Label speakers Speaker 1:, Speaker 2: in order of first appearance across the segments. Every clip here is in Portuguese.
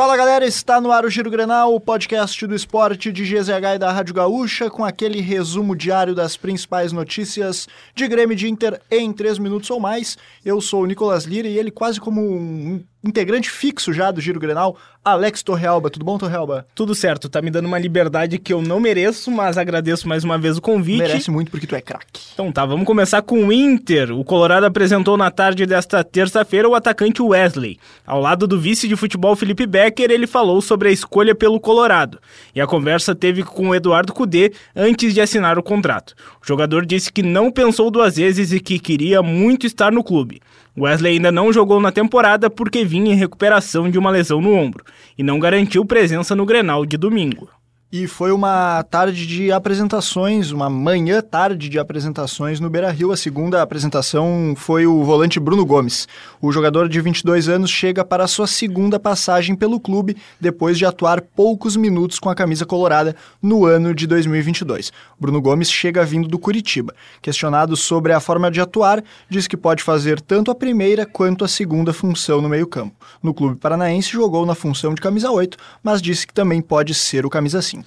Speaker 1: Fala galera, está no ar o Giro Grenal, o podcast do esporte de GZH e da Rádio Gaúcha, com aquele resumo diário das principais notícias de Grêmio de Inter em 3 minutos ou mais. Eu sou o Nicolas Lira e ele quase como um integrante fixo já do Giro Grenal, Alex Torrealba. Tudo bom, Torrealba?
Speaker 2: Tudo certo, tá me dando uma liberdade que eu não mereço, mas agradeço mais uma vez o convite.
Speaker 1: Merece muito porque tu é craque.
Speaker 2: Então tá, vamos começar com o Inter. O Colorado apresentou na tarde desta terça-feira o atacante Wesley. Ao lado do vice de futebol Felipe Becker, ele falou sobre a escolha pelo Colorado. E a conversa teve com o Eduardo Cudê antes de assinar o contrato. O jogador disse que não pensou duas vezes e que queria muito estar no clube. Wesley ainda não jogou na temporada porque vinha em recuperação de uma lesão no ombro e não garantiu presença no Grenal de domingo.
Speaker 1: E foi uma tarde de apresentações, uma manhã tarde de apresentações no Beira-Rio. A segunda apresentação foi o volante Bruno Gomes. O jogador de 22 anos chega para sua segunda passagem pelo clube depois de atuar poucos minutos com a camisa colorada no ano de 2022. Bruno Gomes chega vindo do Curitiba. Questionado sobre a forma de atuar, diz que pode fazer tanto a primeira quanto a segunda função no meio-campo. No clube paranaense jogou na função de camisa 8, mas disse que também pode ser o camisa 5.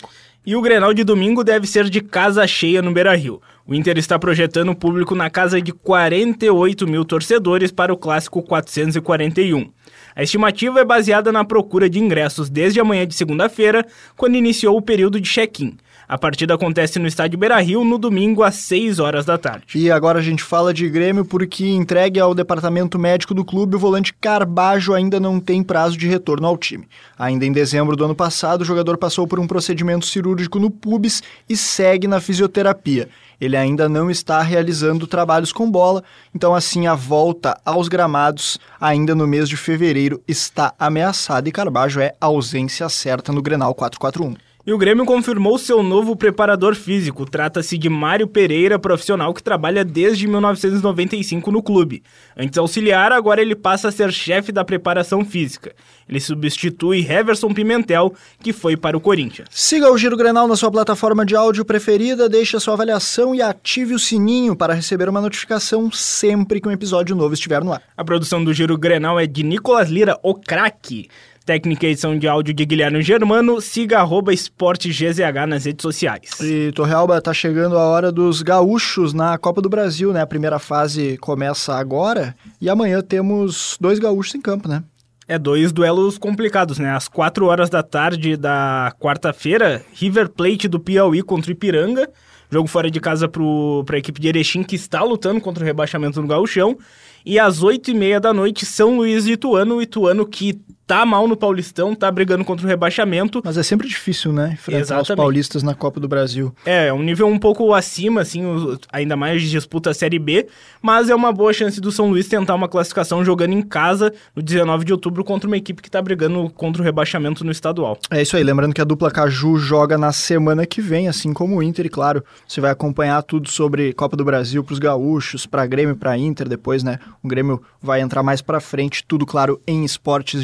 Speaker 2: E o Grenal de domingo deve ser de casa cheia no Beira-Rio. O Inter está projetando o público na casa de 48 mil torcedores para o clássico 441. A estimativa é baseada na procura de ingressos desde a manhã de segunda-feira, quando iniciou o período de check-in. A partida acontece no estádio Beira-Rio no domingo às 6 horas da tarde.
Speaker 1: E agora a gente fala de Grêmio porque entregue ao departamento médico do clube, o volante Carbajo ainda não tem prazo de retorno ao time. Ainda em dezembro do ano passado, o jogador passou por um procedimento cirúrgico no pubis e segue na fisioterapia. Ele ainda não está realizando trabalhos com bola, então assim a volta aos gramados ainda no mês de fevereiro está ameaçada e Carbajo é ausência certa no Grenal 441.
Speaker 2: E o Grêmio confirmou seu novo preparador físico. Trata-se de Mário Pereira, profissional que trabalha desde 1995 no clube. Antes auxiliar, agora ele passa a ser chefe da preparação física. Ele substitui Heverson Pimentel, que foi para o Corinthians.
Speaker 1: Siga o Giro Grenal na sua plataforma de áudio preferida, deixe a sua avaliação e ative o sininho para receber uma notificação sempre que um episódio novo estiver no ar.
Speaker 2: A produção do Giro Grenal é de Nicolas Lira, o craque. Técnica e edição de áudio de Guilherme Germano. Siga arroba esportegzh nas redes sociais.
Speaker 1: E Torrealba, tá chegando a hora dos gaúchos na Copa do Brasil, né? A primeira fase começa agora e amanhã temos dois gaúchos em campo, né?
Speaker 2: É, dois duelos complicados, né? Às 4 horas da tarde da quarta-feira, River Plate do Piauí contra o Ipiranga. Jogo fora de casa para a equipe de Erechim, que está lutando contra o rebaixamento no gauchão. E às 8 e meia da noite, São Luís e Ituano. Ituano que tá mal no Paulistão, tá brigando contra o rebaixamento.
Speaker 1: Mas é sempre difícil, né? Enfrentar Exatamente. os paulistas na Copa do Brasil.
Speaker 2: É, é um nível um pouco acima, assim, ainda mais disputa a Série B, mas é uma boa chance do São Luís tentar uma classificação jogando em casa no 19 de outubro contra uma equipe que tá brigando contra o rebaixamento no estadual.
Speaker 1: É isso aí, lembrando que a dupla Caju joga na semana que vem, assim como o Inter, e claro, você vai acompanhar tudo sobre Copa do Brasil pros gaúchos, pra Grêmio, pra Inter, depois, né? O Grêmio vai entrar mais pra frente, tudo claro em esportes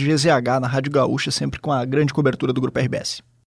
Speaker 1: Na Rádio Gaúcha, sempre com a grande cobertura do Grupo RBS.